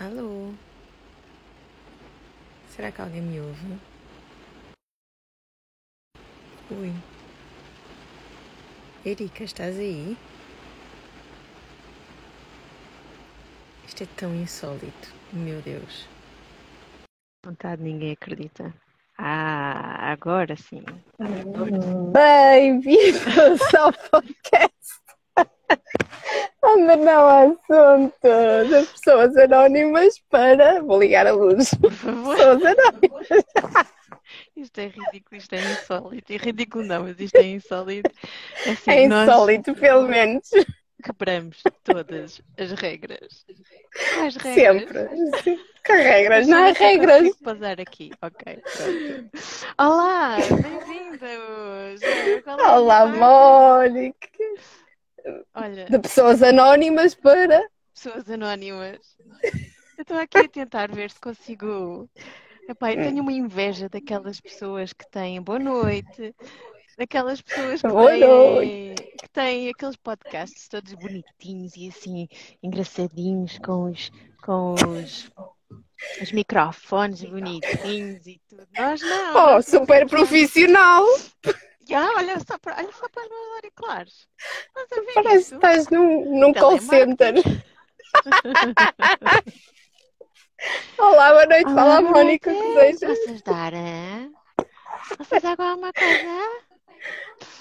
Alô? Será que alguém me ouve? Ui. Erika, estás aí? Isto é tão insólito. Meu Deus. Vontade, ninguém acredita. Ah, agora sim. Bem-vindos ao podcast. Onde não há assunto das pessoas anónimas para. Vou ligar a luz. Por favor. Pessoas anónimas. Isto é ridículo, isto é insólito. É ridículo não, mas isto é insólito. Assim, É nós insólito, pelo menos. quebramos todas as regras. Quais regras? Sempre. Que regras, não há eu regras. consigo pausar aqui. Ok, pronto. Olá, bem-vindos! É Olá, parte? Mónica. Olha, De pessoas anónimas para. pessoas anónimas. Eu estou aqui a tentar ver se consigo. Epá, eu tenho uma inveja daquelas pessoas que têm boa noite, daquelas pessoas que Boa têm, que têm aqueles podcasts todos bonitinhos e assim engraçadinhos com os, com os, os microfones bonitinhos e tudo. Nós não. Oh, super profissional. Já, olha só para, olha só para os meus auriculares. A Parece que isso? estás num, num call center. Olá, boa noite. Fala a boa Mónica que deseja. Posso ajudar, hein? Posso ajudar com alguma coisa?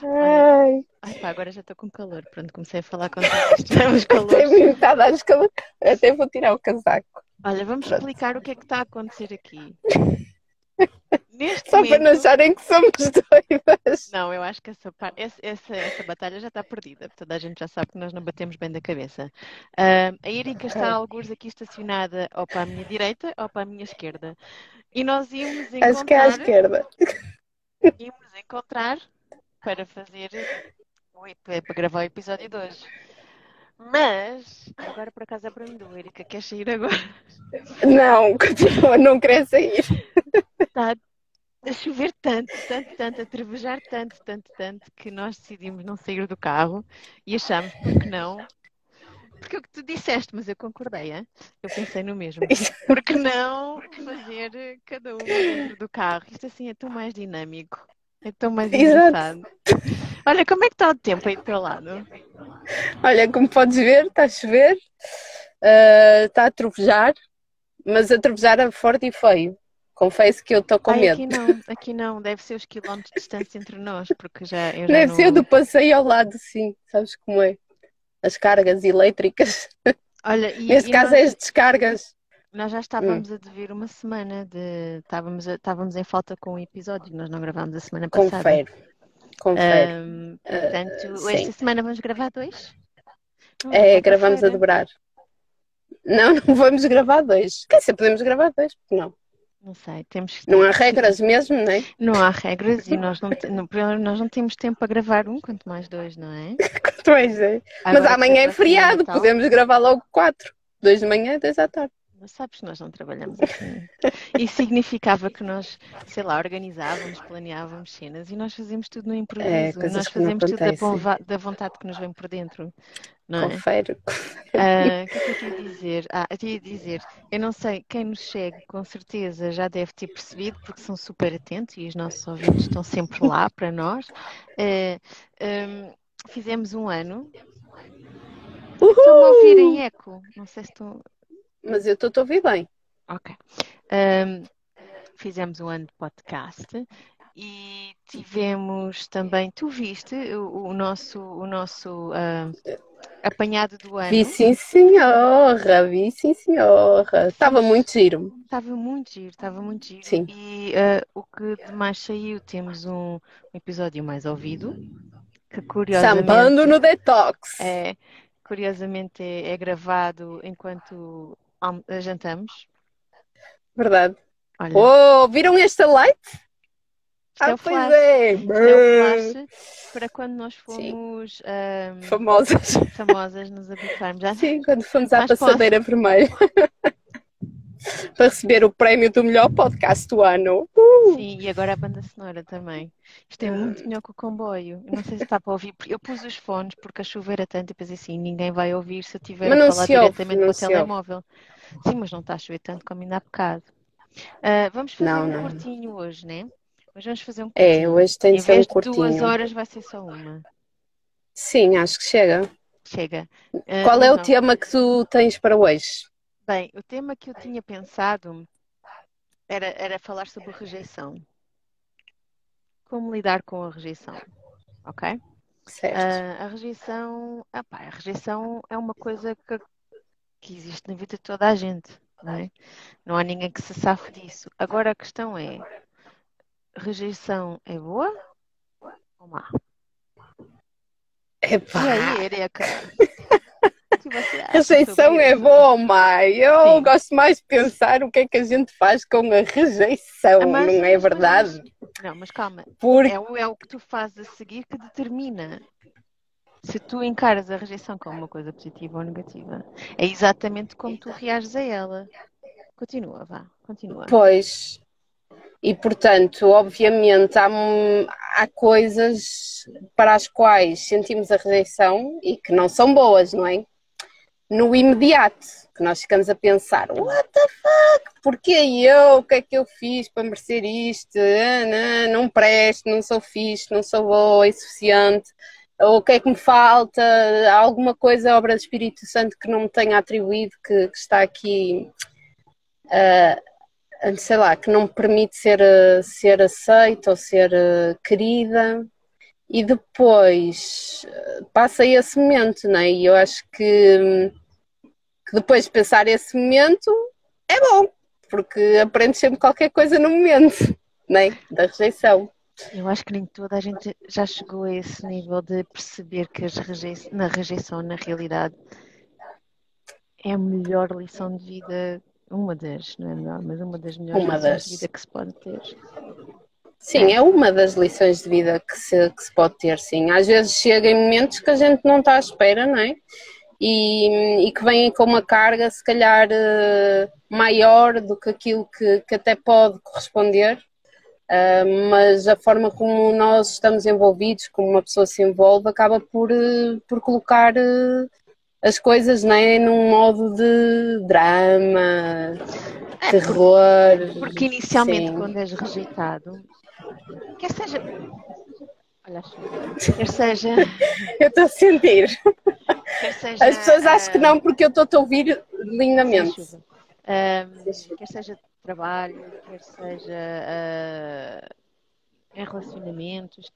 Ai, Ai pá, agora já estou com calor. Pronto, comecei a falar com estamos calores. metade às calor. Até vou tirar o casaco. Olha, vamos Pronto. explicar o que é que está a acontecer aqui. Neste Só para não momento, acharem que somos doidas. não, eu acho que essa, essa, essa, essa batalha já está perdida. Toda a gente já sabe que nós não batemos bem da cabeça. Ah, a Erika está alguns aqui estacionada ou para a minha direita ou para a minha esquerda. E nós íamos Acho que é à encontrar, esquerda. íamos encontrar para fazer, para gravar o episódio de hoje. Mas, agora por acaso é para mim, Erika, queres sair agora? Não, continua não querer sair. Está a chover tanto, tanto, tanto, a trevejar tanto, tanto, tanto, que nós decidimos não sair do carro e achamos, por que não? Porque é o que tu disseste, mas eu concordei, hein? Eu pensei no mesmo. Por que não fazer cada um dentro do carro? Isto assim é tão mais dinâmico, é tão mais Exato. engraçado. Olha, como é que está o tempo aí do teu lado? Olha, como podes ver, está a chover, ah, está a trovejar, mas a trovejar é forte e feio. Confesso que eu estou com Ai, medo. aqui não, aqui não, deve ser os quilómetros de distância entre nós, porque já, eu já Deve não... ser do passeio ao lado, sim. Sabes como é? As cargas elétricas. Olha, e, Neste e caso nós- é as descargas. Nós já estávamos a dever uma semana de. Estávamos, a- estávamos em falta com um episódio, nós não gravámos a semana passada. Confere. Confere. Ahm, portanto, sim. esta semana vamos gravar dois? Vamos É, gravamos a dobrar. Não, não vamos gravar dois. Quer dizer, podemos gravar dois, porque não. Não sei, temos que. Não há regras mesmo, não é? Não há regras e nós não, não, nós não temos tempo para gravar um, quanto mais dois, não é? Quanto mais é. Mas Agora amanhã é feriado, podemos gravar logo quatro. Dois de manhã e dois à tarde. Mas sabes que nós não trabalhamos assim. Isso significava que nós, sei lá, organizávamos, planeávamos cenas e nós fazíamos tudo no improviso. É, nós fazemos tudo da, da vontade que nos vem por dentro, não é? Confere. Ah, O que é que eu te ia dizer? Ah, eu te ia dizer, eu não sei, quem nos segue com certeza já deve ter percebido, porque são super atentos e os nossos ouvintes estão sempre lá para nós. Ah, ahm, fizemos um ano. Estão-me a ouvir em eco? Não sei se estão. Mas eu estou a ouvir bem. Ok. Ahm, fizemos um ano de podcast e tivemos também. Tu viste o, o nosso, o nosso ah, apanhado do ano? Vi sim, senhora. Vi sim, senhora. Estava muito giro. Estava muito giro, estava muito giro. Sim. E ah, o que de mais saiu, temos um, um episódio mais ouvido, que curiosamente Sambando no detox. é, curiosamente é, é gravado enquanto jantamos. Verdade. Olha, Oh, viram esta light? isto é Ah, o pois flash. é. Isto é o flash para quando nós fomos ahm, Famosas. famosas nos habituarmos. Já Sim, quando fomos à posso. passadeira vermelha. Para receber o prémio do melhor podcast do ano. Sim, e agora a banda sonora também. Isto é muito melhor que o comboio. Não sei se está para ouvir. porque Eu pus os fones porque a chuva era tanto e pensei assim, ninguém vai ouvir se eu estiver Mas a não falar diretamente não para o se ouve. telemóvel. Sim, mas não está a chover tanto como ainda há bocado. Uh, vamos fazer Não, um não. curtinho hoje, né? Hoje vamos fazer um É, curtinho. hoje tem Em de ser um de duas curtinho. horas vai ser só uma. Sim, acho que chega. Chega. Uh, Qual é o então, tema que tu tens para hoje? bem, o tema que eu tinha pensado era, era falar sobre rejeição. Como lidar com a rejeição, ok? Certo. Ah, a rejeição, pá, a rejeição é uma coisa que, que existe na vida de toda a gente, não é? Não há ninguém que se safe disso. Agora a questão é, rejeição é boa ou má? E Epá, aí, Ereca? Que você acha rejeição é isso? bom, mãe. Eu Sim. gosto mais de pensar o que é que a gente faz com a rejeição, Ah, mas- não é mas- verdade? Não, mas calma. Porque É o, é o que tu fazes a seguir que determina se tu encaras a rejeição como uma coisa positiva ou negativa. É exatamente como tu reages a ela. Continua, vá, continua. Pois. E portanto, obviamente, há, há coisas para as quais sentimos a rejeição e que não são boas, não é? No imediato, que nós ficamos a pensar: what the fuck? Porquê eu? O que é que eu fiz para merecer isto? Ah, Não, não presto, não sou fixe, não sou boa, é suficiente. O que é que me falta? Há alguma coisa, obra do Espírito Santo, que não me tenha atribuído, que, que está aqui sei lá, que não me permite ser, ser aceita ou ser querida. E depois eh, passa esse momento, não é? E eu acho que, que depois de pensar esse momento é bom, porque aprendes sempre qualquer coisa no momento, não é? Da rejeição. Eu acho que nem toda a gente já chegou a esse nível de perceber que as rejei... na rejeição, na realidade, é a melhor lição de vida, uma das, não é melhor, mas uma das melhores Uma lições das. de vida que se pode ter. Sim, é uma das lições de vida que se, que se pode ter, sim. Às vezes chega em momentos que a gente não está à espera, não é? E, e que vêm com uma carga, se calhar, eh, maior do que aquilo que, que até pode corresponder. Ah, mas a forma como nós estamos envolvidos, como uma pessoa se envolve, acaba por, eh, por colocar eh, as coisas não é, num modo de drama, É, terror. Porque inicialmente, Sim. quando és rejeitado, quer seja. Olha a chuva. Quer seja. Eu estou a sentir. Quer seja As pessoas acham que ah, não, porque eu estou a ouvir lindamente. chuva. quer seja trabalho, quer seja ah, em relacionamentos,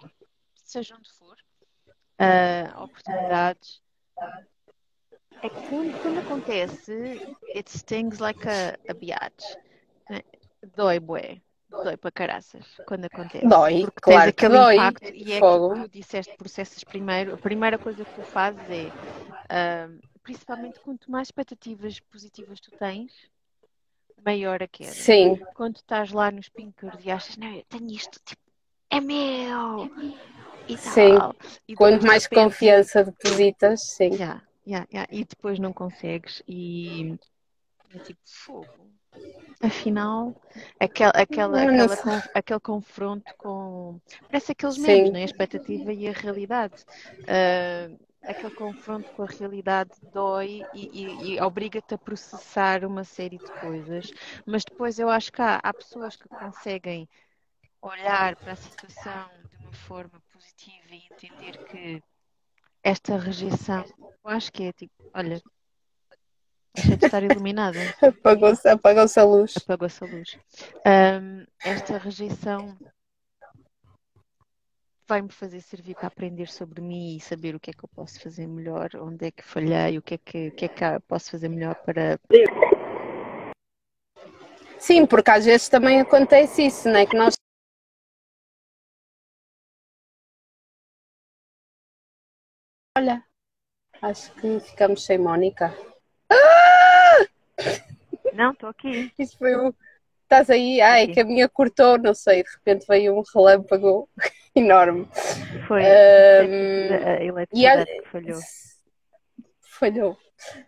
seja onde for, ah, oportunidades. É que quando, quando acontece, it stings like a, a biatch. Dói, bué. Dói para caraças quando acontece. Dói, Porque claro tens que aquele dói. impacto e é Fogo. que tu disseste processas primeiro. A primeira coisa que tu fazes é, ah, principalmente quanto mais expectativas positivas tu tens, maior a queda. Sim, Quando estás lá nos pinkers e achas, não, eu tenho isto, tipo, é meu! E Sim. E quanto mais repente, confiança depositas, sim. Yeah, yeah, yeah. E depois não consegues e é tipo fogo. Afinal, aquela, aquela, não aquela aquele confronto com. Parece aqueles Sim. memes, né? A expectativa e a realidade. Ah, aquele confronto com a realidade dói e, e- e obriga-te a processar uma série de coisas. Mas depois eu acho que há, há pessoas que conseguem olhar para a situação de uma forma positiva e entender que esta rejeição, eu acho que é tipo, olha, deixei de estar iluminada, Apagou-se apagou a luz. apagou-se a luz. Ahm, esta rejeição vai-me fazer servir para aprender sobre mim e saber o que é que eu posso fazer melhor, onde é que falhei, o que é que, o que, é que posso fazer melhor para. Sim, porque às vezes também acontece isso, não é? Que nós. Olha, acho que ficamos sem Mónica. Não, estou aqui. Isso foi o. Estás aí? Ai, Aqui. que a minha cortou, não sei, de repente veio um relâmpago enorme. Foi Ahm, a eletricidade que falhou. Falhou.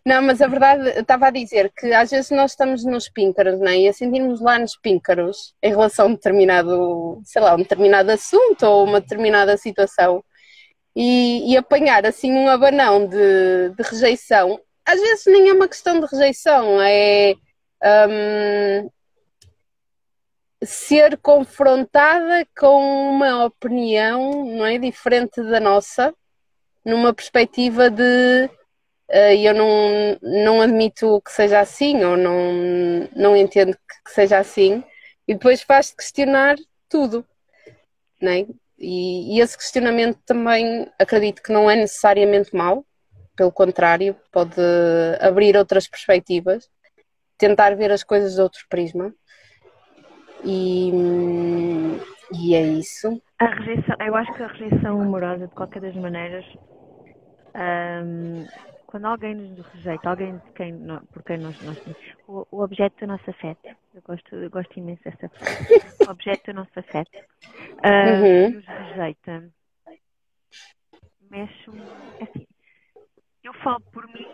Não, mas a verdade, estava a dizer que às vezes nós estamos nos píncaros, não é? E a sentirmos lá nos píncaros em relação a um determinado, sei lá, um determinado assunto ou uma determinada situação e, e apanhar assim um abanão de, de rejeição às vezes nem é uma questão de rejeição, é um, ser confrontada com uma opinião, não é, diferente da nossa, numa perspectiva de uh, eu não, não admito que seja assim ou não, não entendo que, seja assim, e depois faz-te questionar tudo, não é? E, e, esse questionamento também acredito que não é necessariamente mau, pelo contrário, pode abrir outras perspectivas, tentar ver as coisas de outro prisma. E, e é isso. A rejeição, eu acho que a rejeição amorosa, de qualquer das maneiras, um, quando alguém nos rejeita, alguém de quem, por quem nós, nós o, o objeto do nosso afeto, eu gosto, eu gosto imenso dessa frase, o objeto do nosso afeto, uh, uhum. nos rejeita, mexe, é assim, eu falo por mim,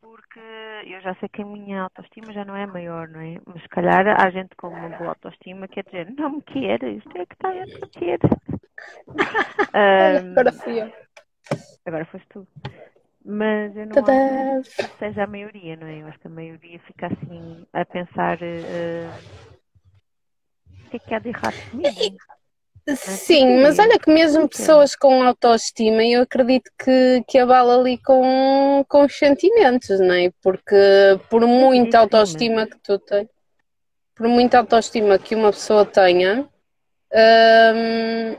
porque eu já sei que a minha autoestima já não é maior, não é? Mas se calhar há gente com uma boa autoestima que quer dizer, não me quer, isto é que está a quer. um, agora fui eu. Agora foste tu. Mas eu não Tadã. acho que seja a maioria, não é? Eu acho que a maioria fica assim a pensar uh, o que é que há de errado comigo? Sim, mas olha que mesmo pessoas com autoestima, eu acredito que, que abala ali com, com os sentimentos, não é? Porque por muita autoestima que tu tens, por muita autoestima que uma pessoa tenha, hum,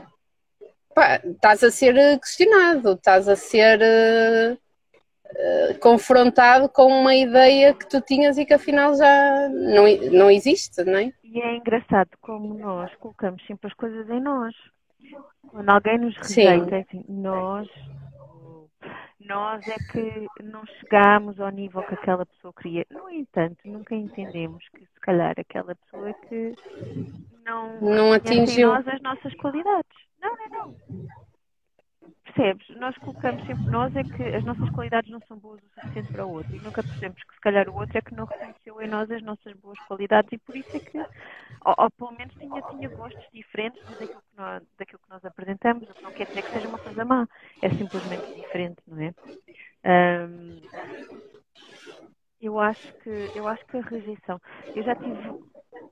pá, estás a ser questionado, estás a ser uh, confrontado com uma ideia que tu tinhas e que afinal já não, não existe, não é? E é engraçado como nós colocamos sempre as coisas em nós. Quando alguém nos rejeita, é assim, nós, nós é que não chegamos ao nível que aquela pessoa queria. No entanto, nunca entendemos que se calhar aquela pessoa é que não, não atingiu nós as nossas qualidades. Não, não, não. Percebes? Nós colocamos sempre nós é que as nossas qualidades não são boas o suficiente para o outro e nunca percebemos que se calhar o outro é que não reconheceu em nós as nossas boas qualidades e por isso é que, ou, ou pelo menos tinha, tinha gostos diferentes daquilo que, nós, daquilo que nós apresentamos, o que não quer dizer que seja uma coisa má, é simplesmente diferente, não é? Um, eu acho que eu acho que a rejeição, eu já tive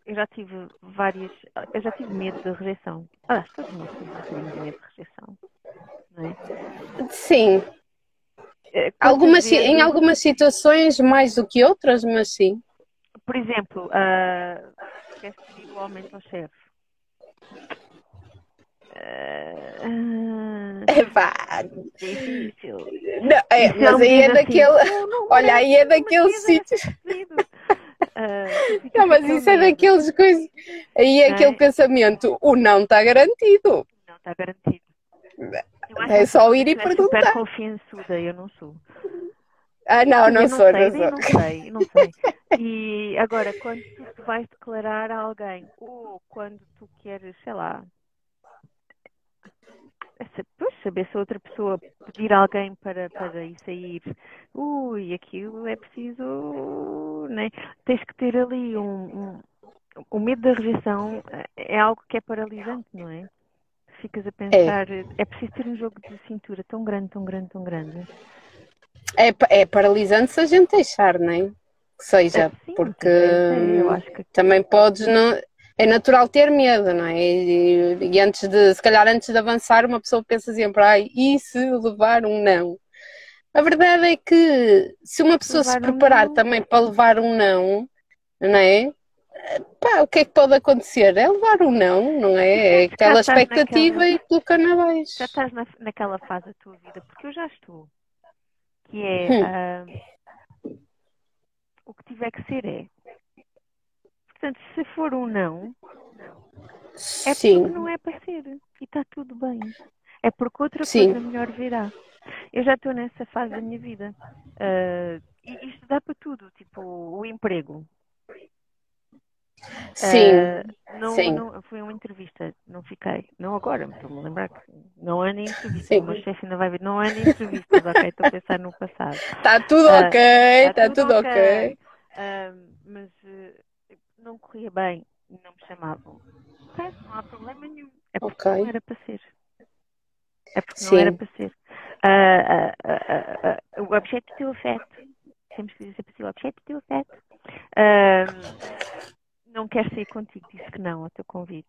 eu já tive várias, eu já tive medo da rejeição. Ah, todos nós temos um bocadinho de medo de rejeição é? Sim. É, algumas, em algumas situações mais do que outras, mas sim. Por exemplo, uh, esquece igualmente ao chefe. Uh, é vá. Difícil. Não, é, é mas aí é daquele. Assim, olha, aí é daqueles sítios. Uh, não, mas isso é daqueles coisas. Aí é aquele pensamento: o não está garantido. Não está garantido. É só ir e perguntar. super confiançuda, eu não sou. Ah, não, não, não sou, sei, não, não sei, não sei. E agora, quando tu vais declarar a alguém, ou quando tu queres, sei lá, depois saber se outra pessoa pedir alguém para, para ir sair, ui, aquilo é preciso, né? Tens que ter ali um, um o medo da rejeição é algo que é paralisante, não é? Ficas a é. pensar, é. é preciso ter um jogo de cintura tão grande, tão grande, tão grande. É, é paralisante se a gente deixar, não é? Que seja, é, sim, porque que... também podes não. É natural ter medo, não é? E, e, antes de, se calhar antes de avançar, uma pessoa pensa sempre, ai, e se levar um não? A verdade é que se uma pessoa levar se preparar um também para levar um não, não é? Pá, o que é que pode acontecer? É levar um não, não é? É aquela expectativa naquela... e colocar na baixo. Já estás na, naquela fase da tua vida, porque eu já estou. Que é hum. uh, o que tiver que ser é. Portanto, se for um não, é Sim. porque não é para ser. E está tudo bem. É porque outra Sim. coisa melhor virá. Eu já estou nessa fase da minha vida. Uh, e isto dá para tudo, tipo o emprego. Sim, uh, não, sim. Não, foi uma entrevista, não fiquei, não agora, estou-me a lembrar que não é nem entrevista, sim. o meu chefe ainda vai ver, não é nem entrevista, ok, estou a pensar no passado. Está tudo uh, ok, está tudo, tudo, ok. okay. Uh, mas não corria bem, não me chamavam. Ok, não há problema nenhum. É porque okay. não era para ser. É porque sim. não era para ser. Uh, uh, uh, o objeto do afeto, temos que dizer assim, o objeto do afeto, não quer sair contigo, disse que não ao teu convite.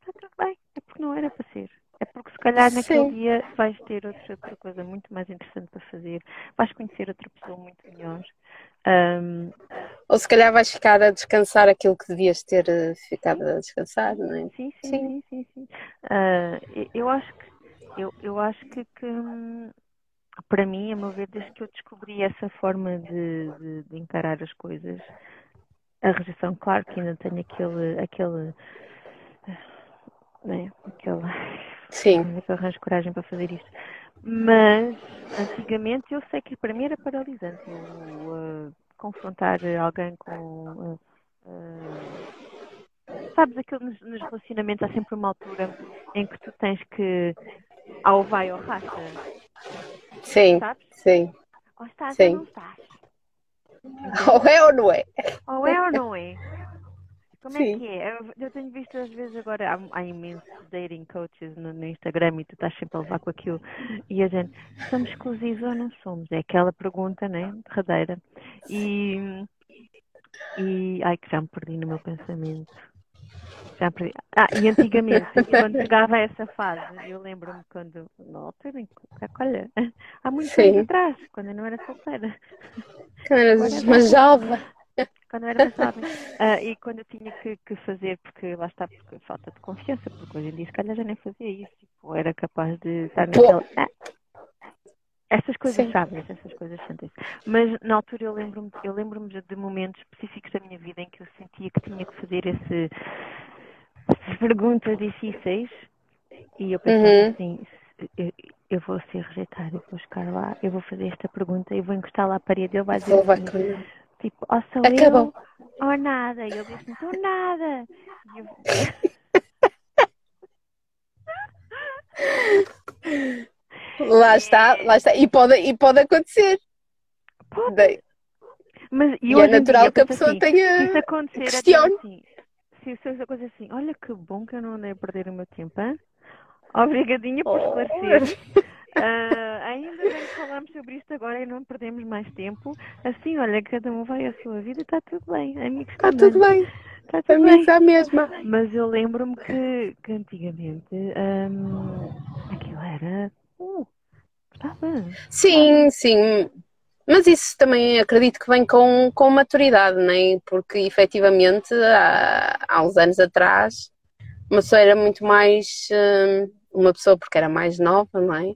Está tudo bem, é porque não era para ser. É porque se calhar naquele Sim. dia vais ter outra, coisa muito mais interessante para fazer, vais conhecer outra pessoa muito melhor. Um... Ou se calhar vais ficar a descansar aquilo que devias ter eh, ficado a descansar, não é? Sim, sim, sim, sim. sim, Uh, eu acho que eu, eu acho que, que para mim, a meu ver, desde que eu descobri essa forma de, de, de encarar as coisas, a rejeição, claro que ainda tenho aquele, aquele, né, aquele, Sim. que eu arranjo coragem para fazer isto. Mas, antigamente, eu sei que para mim era paralisante. Eu, uh, confrontar alguém com. Uh, uh, sabes, aquilo nos, nos, relacionamentos há sempre uma altura em que tu tens que. Ao vai ou racha. Sim. Sabes? Sim. Ou estás sim. ou não estás. Ou é ou não é? Ou é ou não é? Como Sim. é que é? Eu, eu, tenho visto às vezes agora, há, há imensos dating coaches no, no, Instagram e tu estás sempre a levar com aquilo. E a gente, somos exclusivos ou não somos? É aquela pergunta, né? Derradeira. E, e. Ai, que já me perdi no meu pensamento. Já perdi. Ah, e antigamente, quando chegava a essa fase, eu lembro-me quando, na altura, olha, há muitos Sim. anos atrás, quando eu não era solteira. Quando eras uma jovem quando eu era jovem. Uh, e quando eu tinha que, que, fazer, porque lá está, porque falta de confiança, porque hoje em dia se calhar já nem fazia isso, tipo, era capaz de estar naquela. Ah, essas coisas sabem, essas coisas sentem-se. Mas na altura eu lembro-me eu lembro de momentos específicos da minha vida em que eu sentia que tinha que fazer esse, perguntas difíceis e eu pensava uhum. assim, eu, eu, vou ser rejeitada, eu vou chegar lá, eu vou fazer esta pergunta, eu vou encostar lá à parede, ele vai dizer assim, Tipo, ou sou Acabou. eu ou nada. E ele disse, não sou nada. Eu... lá está, lá está. E pode, e pode acontecer. Pode. Mas, e, e é natural que a pessoa assim, tenha. Se isso acontecer, questione. Assim, se isso acontecer assim, olha que bom que eu não andei a perder o meu tempo, hein? Obrigadinha por oh. esclarecer. Uh, ainda bem que falámos sobre isto agora e não perdemos mais tempo. Assim, olha, cada um vai à sua vida e está tudo bem. Amigos está tudo bem. Está tudo bem. a mesma. Mas eu lembro-me que, que antigamente um, aquilo era. Uh, estava. Sim, sim. Mas isso também acredito que vem com, com maturidade, nem? É? Porque efetivamente há, há uns anos atrás uma pessoa era muito mais. Hum, uma pessoa porque era mais nova, não é?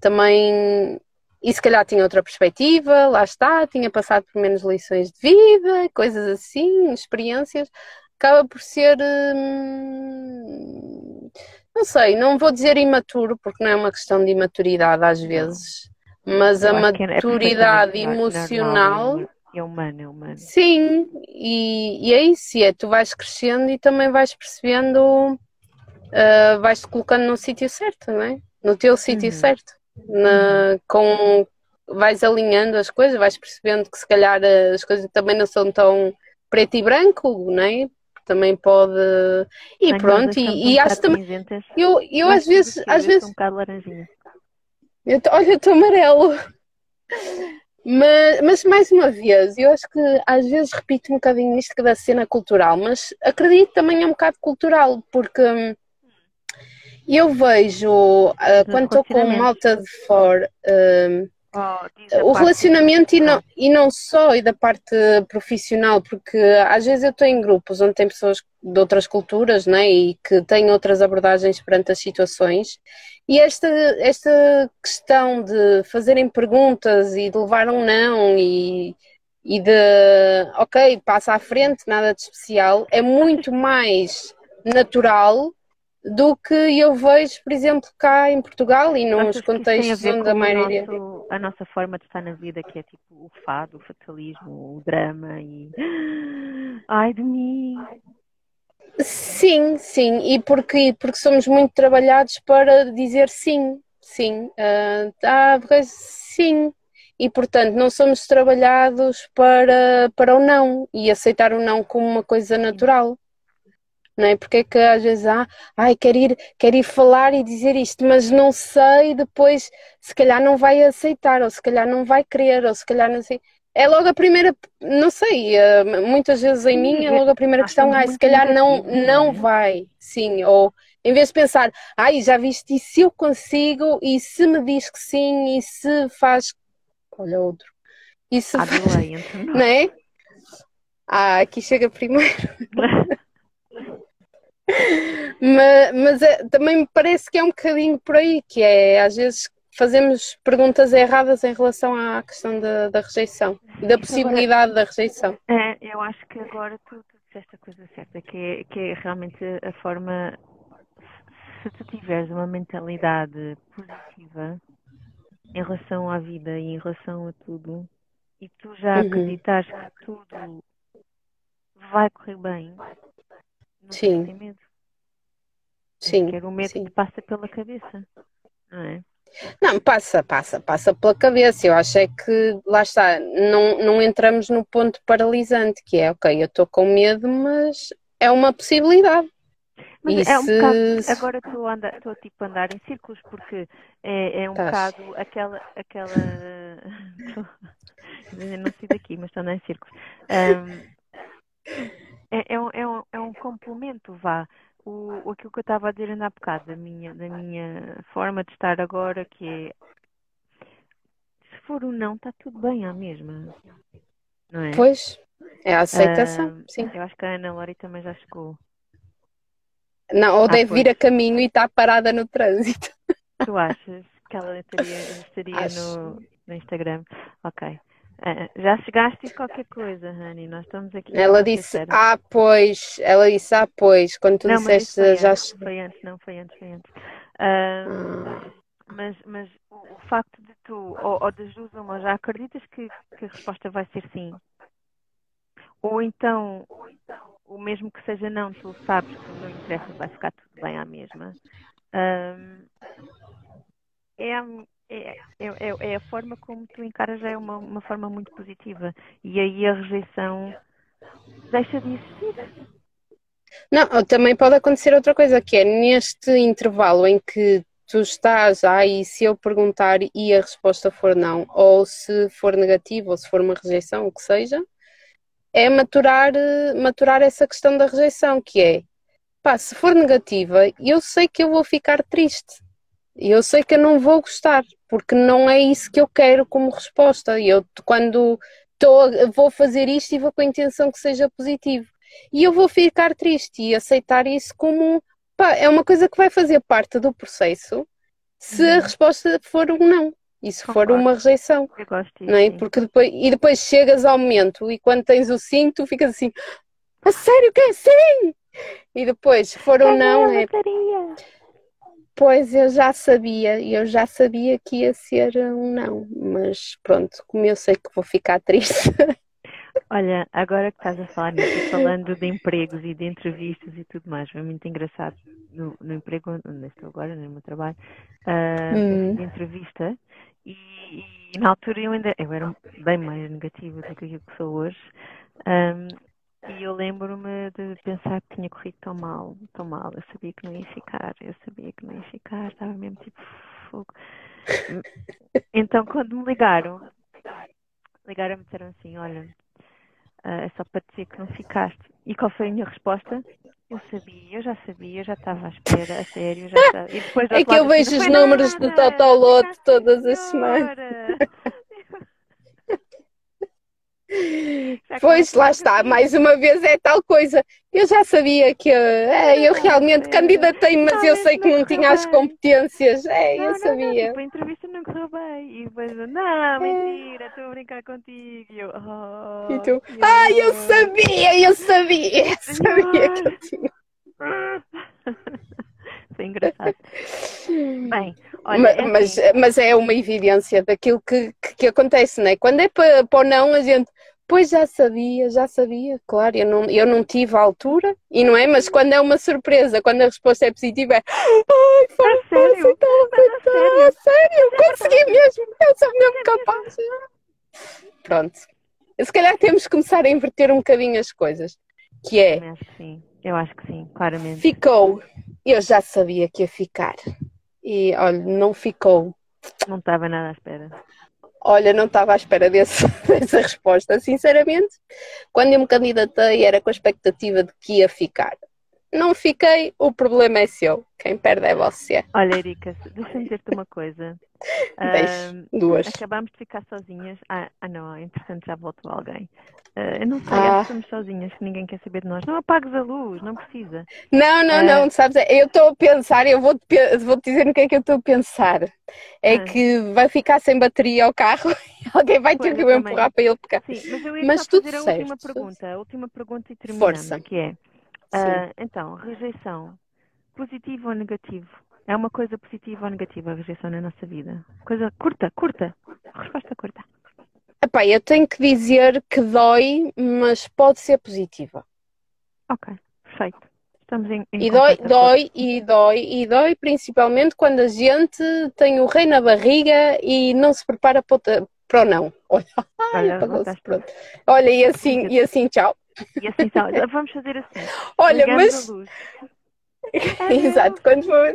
Também, e se calhar tinha outra perspectiva, lá está, tinha passado por menos lições de vida, coisas assim, experiências, acaba por ser, hum, não sei, não vou dizer imaturo, porque não é uma questão de imaturidade às vezes, mas a é maturidade emocional. É humano, é humano. Sim, e, e é isso, é, tu vais crescendo e também vais percebendo uh, vais-te colocando no sítio certo, não é? No teu sítio uhum. certo. Na, com, vais alinhando as coisas, vais percebendo que se calhar as coisas também não são tão preto e branco, não é? Também pode. E Ai, pronto, e, e acho também. Eu, eu às vezes. Às vezes... Um bocado laranjinha. Eu tô, olha, eu estou amarelo. Mas, mas, mais uma vez, eu acho que às vezes repito um bocadinho isto da cena cultural, mas acredito também é um bocado cultural, porque hum, eu vejo, uh, quando estou com malta de fora, uh, oh, o relacionamento e não, e não só, e da parte profissional, porque às vezes eu estou em grupos onde tem pessoas de outras culturas né, e que têm outras abordagens perante as situações, e esta, esta questão de fazerem perguntas e de levar um não e, e de, ok, passa à frente, nada de especial, é muito mais natural do que eu vejo, por exemplo, cá em Portugal e nos contextos onde a maioria. Nosso, a nossa forma de estar na vida, que é tipo o fado, o fatalismo, o drama e. Ai de mim! Sim, sim, e porque, porque somos muito trabalhados para dizer sim, sim, uh, ah, sim, e portanto não somos trabalhados para, para o não e aceitar o não como uma coisa natural. Não é? Porque é que às vezes há, ai, quero ir, quero ir falar e dizer isto, mas não sei, depois se calhar não vai aceitar, ou se calhar não vai querer, ou se calhar não sei. É logo a primeira, não sei, eh, muitas vezes em mim é logo a primeira questão, ai, se calhar não, não vai, sim, ou em vez de pensar, ai, já viste, e se eu consigo, e se me diz que sim, e se faz, olha outro, e se faz, não é? Ah, aqui chega primeiro. mas, mas é, também me parece que é um bocadinho por aí, que é às vezes fazemos perguntas erradas em relação à questão da, da rejeição e da possibilidade agora, da rejeição. É, eu acho que agora tu, tu disseste a coisa certa, que é, que é realmente a forma. Se tu tiveres uma mentalidade positiva em relação à vida e em relação a tudo, e tu já uhum. acreditares que tudo vai correr bem, não Sim. tem medo. Sim. Que o medo sim. que passa pela cabeça, não é? Não, passa, passa, passa pela cabeça. Eu acho é que, lá está, não, não entramos no ponto paralisante, que é, ok, eu estou com medo, mas é uma possibilidade. Mas é um bocado, agora estou a, andar, estou tipo a andar em círculos, porque é, é um Tás. bocado aquela, aquela, não sei daqui, mas estou a andar em círculos. Um, é, é, um, é, um, é um complemento, vá o, aquilo que eu estava a dizer ainda há bocado, da minha, da minha forma de estar agora, que é se for o um não, está tudo bem à mesma. Não é? Pois, é a aceitação, uh, sim. Eu acho que a Ana Lori também já chegou. Não, ou ah, deve pois. vir a caminho e está parada no trânsito. Tu achas que ela estaria, estaria no, no Instagram? Ok. É, já chegaste qualquer coisa, Rani. Nós estamos aqui. Ela disse, ah, pois. Ela disse, ah, pois. Quando tu não, disseste, já antes, Foi antes, não, foi antes, foi antes. Uh, ah. Mas, mas o, o, facto de tu, ou, ou das duas, uma, já acreditas que, que a resposta vai ser sim? Ou então, o mesmo que seja não, tu sabes que não interessa, vai ficar tudo bem à mesma. Um, é, é, é, é, é, a forma como tu encaras já é uma, uma forma muito positiva. E aí a rejeição deixa de existir. Não, também pode acontecer outra coisa, que é neste intervalo em que tu estás, ah, e se eu perguntar e a resposta for não, ou se for negativo, ou se for uma rejeição, o que seja, é maturar, maturar essa questão da rejeição, que é, pá, se for negativa, eu sei que eu vou ficar triste. Eu sei que eu não vou gostar, porque não é isso que eu quero como resposta. Eu, quando tô, vou fazer isto e vou com a intenção que seja positivo. E eu vou ficar triste e aceitar isso como pá, é uma coisa que vai fazer parte do processo se a uhum. resposta for um não. E se for uma rejeição. Eu gosto disso, não é? Porque depois, e depois chegas ao momento e quando tens o sim, tu ficas assim, a sério que é sim? E depois, se for um não, é. Pois eu já sabia, eu já sabia que ia ser um não, mas pronto, como eu sei que vou ficar triste. Olha, agora que estás a falar nisso, falando de empregos e de entrevistas e tudo mais, foi muito engraçado no, no emprego onde estou agora, no meu trabalho, uh, hum. entrevista, e, e, na altura eu ainda eu era bem mais negativa do que que sou hoje. Um, e eu lembro-me de pensar que tinha corrido tão mal, tão mal. Eu sabia que não ia ficar, eu sabia que não ia ficar, estava mesmo tipo fogo. Então, quando me ligaram, ligaram-me e disseram assim: Olha, ah, é só para dizer que não ficaste. E qual foi a minha resposta? Eu sabia, eu já sabia, eu já estava à espera, a sério, já estava. E depois, é que eu vejo os números do Totolote todas as semanas. Pois, lá está, mais uma vez é tal coisa. Eu já sabia que é, eu realmente candidatei, mas eu sei que não tinha as competências. É, eu sabia. Tipo, a entrevista não correu bem. E depois, não, mentira, estou a brincar contigo. E eu, oh, e tu, ah, eu sabia, eu sabia, eu sabia que eu tinha. Foi engraçado. Bem, olha, mas, é mas, assim. mas, é uma evidência daquilo que, que, que acontece, não é? Quando é para, para o não, a gente Pois já sabia, já sabia, claro, eu não, eu não tive a altura, e não é? Mas quando é uma surpresa, quando a resposta é positiva, é ai, foi a sério? Então, sério? sério, consegui mesmo, eu sou mesmo capaz. Pronto. Se calhar temos que começar a inverter um bocadinho as coisas, que é, Eu acho que sim, claramente. Ficou. Eu já sabia que ia ficar. E olha, não ficou. Não estava nada à espera. Olha, não estava à espera desse, dessa resposta, sinceramente. Quando eu me candidatei, era com a expectativa de que ia ficar. Não fiquei, o problema é seu. Quem perde é você. Olha, Erika, deixa-me dizer-te uma coisa. Deixe, duas. Acabámos de ficar sozinhas. Ah, ah não, entretanto já voltou alguém. Uh, eu não sei, Ah. estamos sozinhas, que ninguém quer saber de nós. Não apagues a luz, não precisa. Não, não, Ah. não, sabes, eu estou a pensar, eu vou-te pe- vou-te dizer no que é que eu estou a pensar. É Ah. que vai ficar sem bateria o carro e alguém vai ter que também. empurrar para ele pegar. Sim, mas eu ia Mas fazer a certo, última tudo pergunta. A última pergunta e terminamos, Força. que é... ah, então, rejeição, positivo ou negativo? É uma coisa positiva ou negativa a rejeição na nossa vida? Coisa curta, curta. Resposta curta. Epá, eu tenho que dizer que dói, mas pode ser positiva. Ok, perfeito. Estamos em, em E dói, dói, e dói, e dói principalmente quando a gente tem o rei na barriga e não se prepara para o, para o não. Olha, ai, Olha, pronto. Olha, e assim, e assim, tchau. E assim, tá, vamos fazer assim. Olha, mas. Exato, quando for.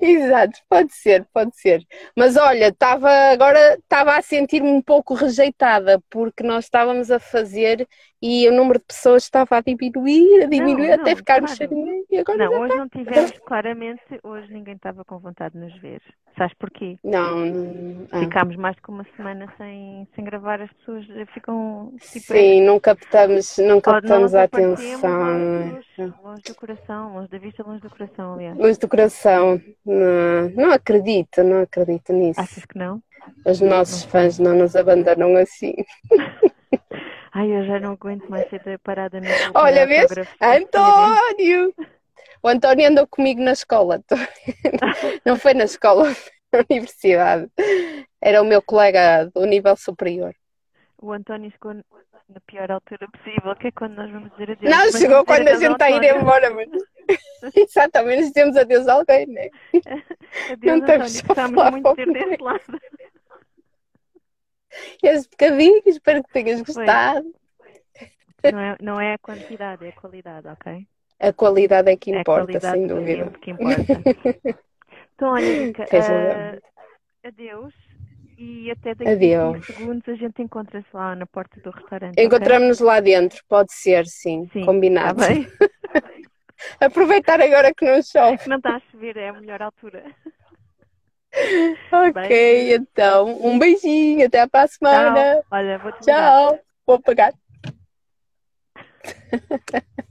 Exato, pode ser, pode ser. Mas olha, estava agora estava a sentir-me um pouco rejeitada porque nós estávamos a fazer e o número de pessoas estava a diminuir, a diminuir Não, até não, ficarmos claro. E agora Não, hoje não tivemos, claramente, hoje ninguém estava com vontade de nos ver. Sabes porquê? não, não. ah. Ficámos mais de uma semana sem, sem gravar, as pessoas ficam tipo, Sim, não captamos, não captamos a atenção. longe, é? longe do coração, longe da vista, longe do coração, aliás. Luz do coração. Não, não acredito, não acredito nisso. Achas que não? Os nossos fãs não nos abandonam assim. Ai, eu já não aguento mais ser parada no Olha, vês? António! O António andou comigo na escola. Não foi na escola, foi na universidade. Era o meu colega do nível superior. O António chegou na pior altura possível, que é quando nós vamos dizer adeus. Não, Mas chegou quando a gente está a ir António. embora, mas exatamente, dizemos adeus a alguém, né? Adeus, Não António, estamos a gostávamos falar muito de ter desse lado. Esse bocadinho, espero que tenhas gostado. Não é, não é a quantidade, é a qualidade, ok? A qualidade é que É a importa, qualidade sem dúvida. tempo que importa. Então, olha, Rica, razão. adeus. E até daqui a Adeus. 5 segundos a gente encontra-se lá na porta do restaurante. Encontramos-nos lá dentro, pode ser, sim, Sim, combinado. Tá? Aproveitar agora que não chove. Não está a chover, é a melhor altura. Ok, Bem. então, um beijinho, até a semana. Tchau. Olha, ligar. Tchau. Vou pagar.